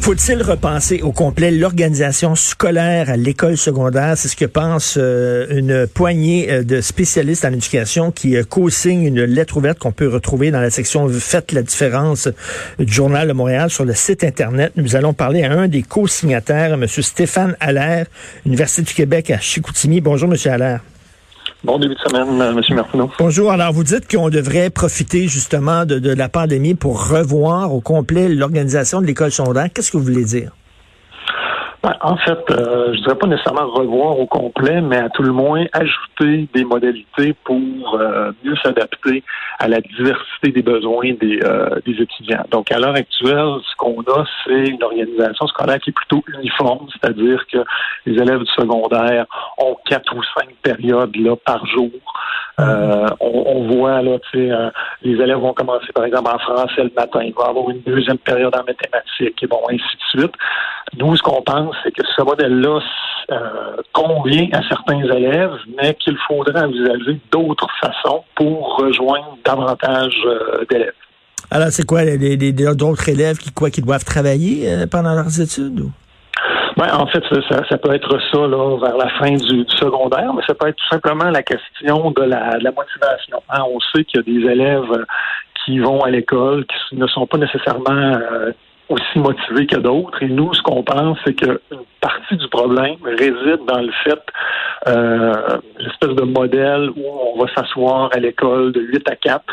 Faut-il repenser au complet l'organisation scolaire à l'école secondaire? C'est ce que pense euh, une poignée euh, de spécialistes en éducation qui euh, co-signent une lettre ouverte qu'on peut retrouver dans la section Faites la différence du Journal de Montréal sur le site Internet. Nous allons parler à un des co-signataires, M. Stéphane Allaire, Université du Québec à Chicoutimi. Bonjour, M. Allaire. Bon début de semaine, euh, M. Martineau. Bonjour. Alors, vous dites qu'on devrait profiter justement de, de, la pandémie pour revoir au complet l'organisation de l'école secondaire. Qu'est-ce que vous voulez dire? Ben, en fait, euh, je dirais pas nécessairement revoir au complet, mais à tout le moins ajouter des modalités pour euh, mieux s'adapter à la diversité des besoins des, euh, des étudiants. Donc, à l'heure actuelle, ce qu'on a, c'est une organisation scolaire qui est plutôt uniforme, c'est-à-dire que les élèves du secondaire ont quatre ou cinq périodes là par jour. Euh, on, on, voit là, tu sais, euh, les élèves vont commencer par exemple en français le matin, il va avoir une deuxième période en mathématiques et bon ainsi de suite. Nous, ce qu'on pense, c'est que ce modèle-là euh, convient à certains élèves, mais qu'il faudrait envisager d'autres façons pour rejoindre davantage euh, d'élèves. Alors, c'est quoi, d'autres élèves qui quoi qui doivent travailler euh, pendant leurs études? Ou? Ben, en fait, ça, ça, peut être ça là, vers la fin du, du, secondaire, mais ça peut être tout simplement la question de la, de la motivation. Hein, on sait qu'il y a des élèves qui vont à l'école, qui ne sont pas nécessairement euh, aussi motivés que d'autres. Et nous, ce qu'on pense, c'est qu'une partie du problème réside dans le fait, euh, l'espèce de modèle où on va s'asseoir à l'école de 8 à 4.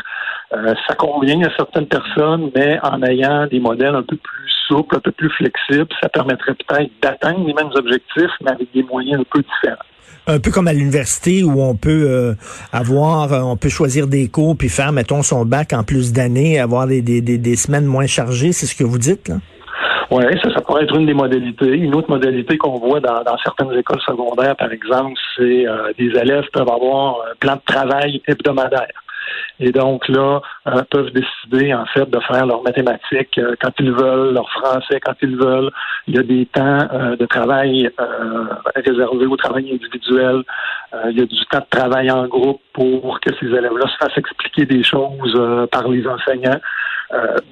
Euh, ça convient à certaines personnes, mais en ayant des modèles un peu plus souples, un peu plus flexibles, ça permettrait peut-être d'atteindre les mêmes objectifs, mais avec des moyens un peu différents un peu comme à l'université où on peut euh, avoir, euh, on peut choisir des cours puis faire, mettons, son bac en plus d'années, avoir des, des, des, semaines moins chargées, c'est ce que vous dites, là? Oui, ça, ça pourrait être une des modalités. Une autre modalité qu'on voit dans, certaines écoles secondaires, par exemple, c'est euh, des élèves peuvent avoir un plan de travail hebdomadaire. Et donc là, euh, peuvent décider en fait de faire leurs mathématiques euh, quand ils veulent, leur français quand ils veulent. Il y a des temps euh, de travail euh, réservés au travail individuel. il y a du temps de travail en groupe pour que ces élèves-là se fassent expliquer des choses par les enseignants.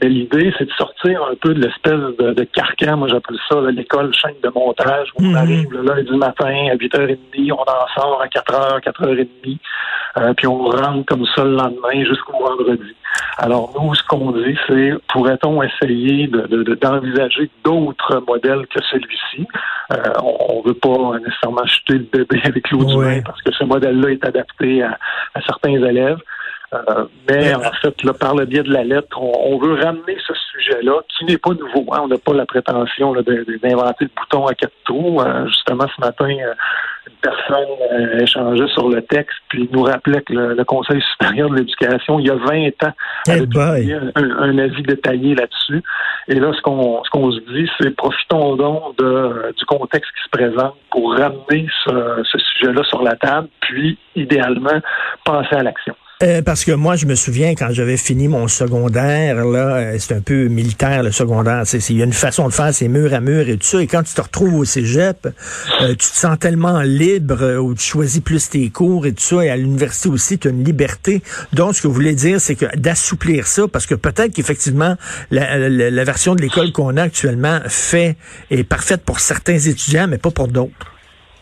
mais l'idée, c'est de sortir un peu de l'espèce de, de, carcan, moi j'appelle ça l'école chaîne de montage, où on mhm. arrive le lundi matin à 8h30, on en sort à 4h, 4h30, puis on rentre comme ça le lendemain jusqu'au vendredi. Alors nous, ce qu'on dit, c'est pourrait-on essayer d'envisager de, d'autres modèles que celui-ci? Euh, on ne veut pas nécessairement jeter le bébé avec l'eau du bain parce que ce modèle-là est adapté à, certains élèves. Euh, mais en fait, là, par le biais de la lettre, on, veut ramener ce sujet-là qui n'est pas nouveau. Hein. On n'a pas la prétention d'inventer le bouton à quatre trous. Euh, justement, ce matin, une personne euh, échangeait sur le texte, puis nous rappelait que le, Conseil supérieur de l'éducation, il y a 20 ans, avait un, avis détaillé là-dessus. Et là, ce qu'on ce qu'on se dit, c'est profitons donc de, du contexte qui se présente pour ramener ce, ce sujet-là sur la table, puis idéalement penser à l'action. Euh, parce que moi, je me souviens quand j'avais fini mon secondaire, là, euh, c'est un peu militaire le secondaire. Il y a une façon de faire, c'est mur à mur et tout ça. Et quand tu te retrouves au cégep, euh, tu te sens tellement libre où tu choisis plus tes cours et tout ça. Et à l'université aussi, tu as une liberté. Donc, ce que vous voulez dire, c'est que d'assouplir ça, parce que peut-être qu'effectivement, la, version de l'école qu'on a actuellement fait est parfaite pour certains étudiants, mais pas pour d'autres.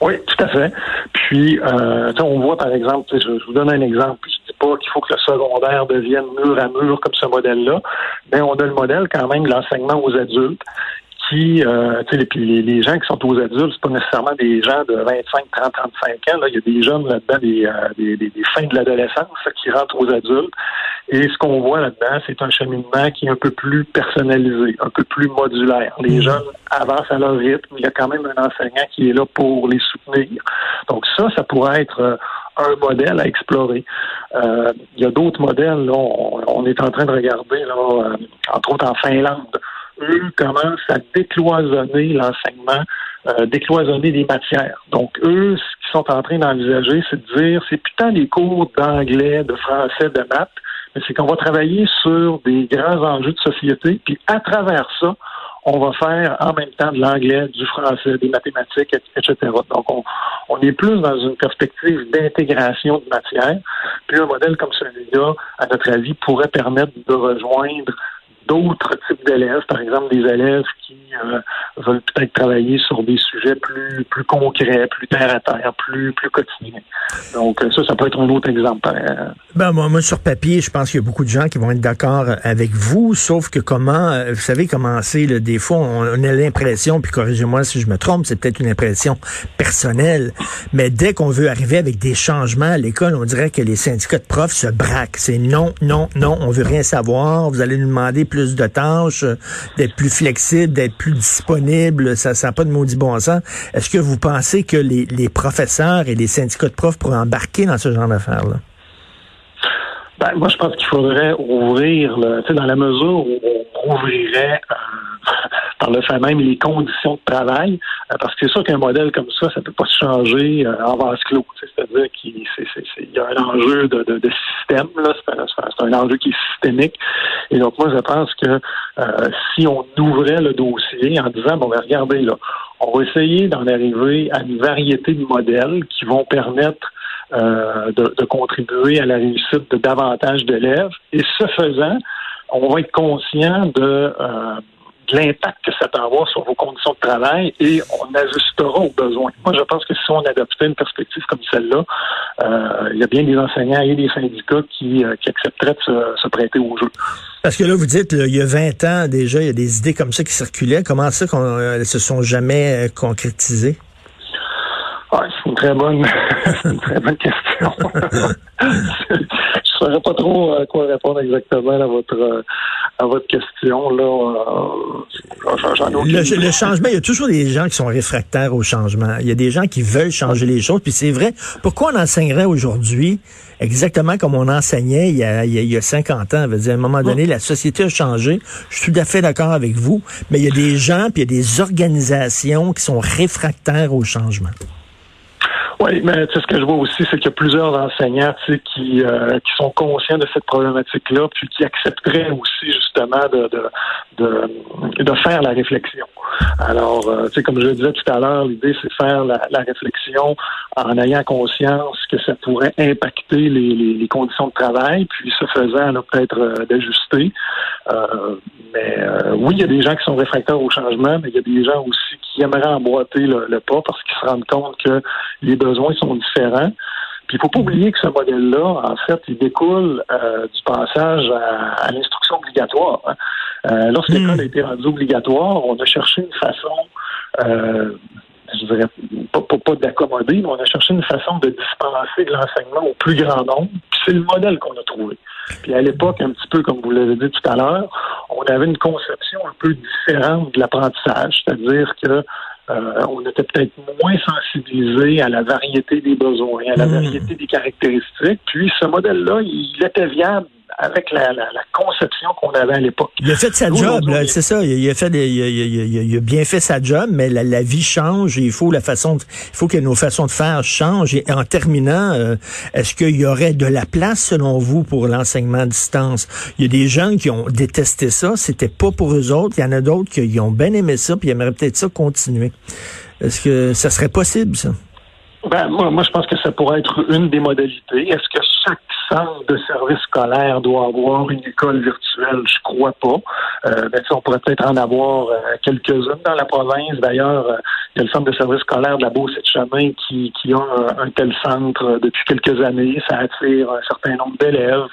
Oui, tout à fait. Puis, euh, on voit par exemple, je, vous donne un exemple, je pas qu'il faut que le secondaire devienne mur à mur comme ce modèle-là, mais on a le modèle quand même de l'enseignement aux adultes qui, euh, les, les, gens qui sont aux adultes, c'est pas nécessairement des gens de 25, 30, 35 ans. Là. Il y a des jeunes là-dedans, des, euh, des, des, fins de l'adolescence qui rentrent aux adultes. Et ce qu'on voit là-dedans, c'est un cheminement qui est un peu plus personnalisé, un peu plus modulaire. Les mmh. jeunes avancent à leur rythme. Il y a quand même un enseignant qui est là pour les soutenir. Donc ça, ça pourrait être euh, un modèle à explorer. Euh, il y a d'autres modèles. Là, on, est en train de regarder, là, euh, entre autres en Finlande eux commencent à décloisonner l'enseignement, euh, décloisonner les matières. Donc, eux, ce qu'ils sont en train d'envisager, c'est de dire, c'est putain des cours d'anglais, de français, de maths, mais c'est qu'on va travailler sur des grands enjeux de société, puis à travers ça, on va faire en même temps de l'anglais, du français, des mathématiques, etc. Donc, on, est plus dans une perspective d'intégration de matière. Puis un modèle comme celui-là, à notre avis, pourrait permettre de rejoindre d'autres types d'élèves, par exemple des élèves qui euh, veulent peut-être travailler sur des sujets plus plus concrets, plus terre à terre, plus plus quotidiens. Donc euh, ça, ça peut être un autre exemple. Euh. Ben moi, moi sur papier, je pense qu'il y a beaucoup de gens qui vont être d'accord avec vous, sauf que comment, vous savez comment c'est, des fois on, a l'impression, puis corrigez-moi si je me trompe, c'est peut-être une impression personnelle, mais dès qu'on veut arriver avec des changements à l'école, on dirait que les syndicats de profs se braquent. C'est non, non, non, on veut rien savoir. Vous allez nous demander plus de tâches, d'être plus flexible, d'être plus disponible. Ça n'a pas de maudit bon sens. Est-ce que vous pensez que les, professeurs et les syndicats de profs pourraient embarquer dans ce genre d'affaires-là? Ben, moi, je pense qu'il faudrait ouvrir, dans la mesure où on ouvrirait euh, par le fait même les conditions de travail, parce que c'est sûr qu'un modèle comme ça, ça ne peut pas se changer euh, en vase clos. C'est-à-dire qu'il y a un enjeu de, système, là, c'est un, enjeu qui est systémique. Et donc moi, je pense que euh, si on ouvrait le dossier en disant, bon, ben, regardez, là, on va essayer d'en arriver à une variété de modèles qui vont permettre de, contribuer à la réussite de davantage d'élèves. Et ce faisant, on va être conscient de l'impact que ça peut avoir sur vos conditions de travail et on ajustera aux besoins. Moi, je pense que si on adoptait une perspective comme celle-là, euh, il y a bien des enseignants et des syndicats qui, euh, accepteraient de se, prêter au jeu. Parce que là, vous dites, il y a 20 ans déjà, il y a des idées comme ça qui circulaient. Comment ça qu'elles euh, se sont jamais concrétisées? C'est une très bonne, une très bonne question. je ne saurais pas trop à quoi répondre exactement à votre à votre question, là, euh, le, changement, il y a toujours des gens qui sont réfractaires au changement. Il y a des gens qui veulent changer les choses. Puis c'est vrai, pourquoi on enseignerait aujourd'hui exactement comme on enseignait il y a, il y a, 50 ans? Dire, à un moment donné, la société a changé. Je suis tout à fait d'accord avec vous. Mais il y a des gens, puis il y a des organisations qui sont réfractaires au changement. Oui, mais ce que je vois aussi, c'est qu'il y a plusieurs enseignants qui, euh, qui sont conscients de cette problématique-là, puis qui accepteraient aussi justement de, de, de, faire la réflexion. Alors, euh, comme je le disais tout à l'heure, l'idée, c'est de faire la, réflexion en ayant conscience que ça pourrait impacter les, les, conditions de travail, puis ce faisant, peut-être euh, d'ajuster. mais oui, il y a des gens qui sont réfractaires au changement, mais il y a des gens aussi qui aimeraient emboîter le, le pas parce qu'ils se rendent compte que les besoins sont différents. Puis il faut pas oublier que ce modèle-là, en fait, il découle euh, du passage à, l'instruction obligatoire. Hein. Euh, lorsque hmm. l'école a été rendue obligatoire, on a cherché une façon, euh, je dirais pas, pas, d'accommoder, mais on a cherché une façon de dispenser de l'enseignement au plus grand nombre. C'est le modèle qu'on a trouvé. Puis à l'époque, un petit peu comme vous l'avez dit tout à l'heure, on avait une conception un peu différente de l'apprentissage, c'est-à-dire que euh, on était peut-être moins sensibilisé à la variété des besoins, à la hmm. variété des caractéristiques. Puis ce modèle-là, il était viable avec la, conception qu'on avait à l'époque. Il a fait sa job, c'est ça. Il a, fait, il, a, bien fait sa job, mais la, vie change. Et il faut la façon, il faut que nos façons de faire changent. Et en terminant, euh, est-ce qu'il y aurait de la place selon vous pour l'enseignement à distance? Il y a des gens qui ont détesté ça. C'était pas pour eux autres. Il y en a d'autres qui ont bien aimé ça, puis aimeraient peut-être ça continuer. Est-ce que ça serait possible ça? Ben, moi, moi, je pense que ça pourrait être une des modalités. Est-ce que chaque centre de service scolaire doit avoir une école virtuelle? Je crois pas. Euh, ben, on pourrait peut-être en avoir euh, quelques-unes dans la province. D'ailleurs, euh, il y a le centre de service scolaire de la Beauce et de Chemin qui, qui a un, tel centre depuis quelques années. Ça attire un certain nombre d'élèves.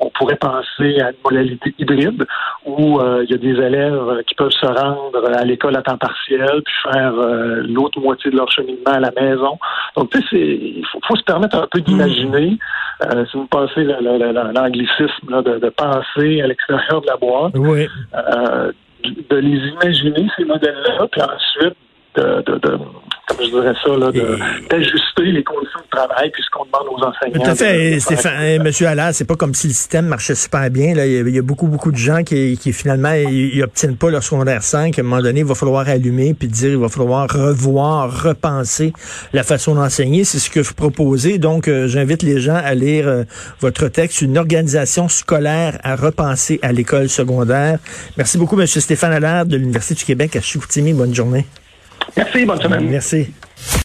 On pourrait penser à une modalité hybride où il y a des élèves qui peuvent se rendre à l'école à temps partiel puis faire l'autre moitié de leur cheminement à la maison. Donc, tu sais, il faut, se permettre un peu d'imaginer, euh, si vous l'anglicisme, de, de, penser à l'extérieur de la boîte, oui. euh, de les imaginer, ces modèles-là, puis ensuite de, de, comme je dirais ça, d'ajuster les conditions de travail puis ce qu'on demande aux enseignants. Tout à fait, Stéphane, Monsieur Allard, c'est pas comme si le système marchait super bien. Là. Il, y a, beaucoup, beaucoup de gens qui, qui finalement, ils, obtiennent pas leur secondaire 5. À un moment donné, il va falloir allumer puis dire, il va falloir revoir, repenser la façon d'enseigner. C'est ce que vous proposez. Donc, euh, j'invite les gens à lire euh, votre texte, une organisation scolaire à repenser à l'école secondaire. Merci beaucoup, Monsieur Stéphane Allard de l'Université du Québec à Chicoutimi. Bonne journée. Merci, bonne semaine. Merci.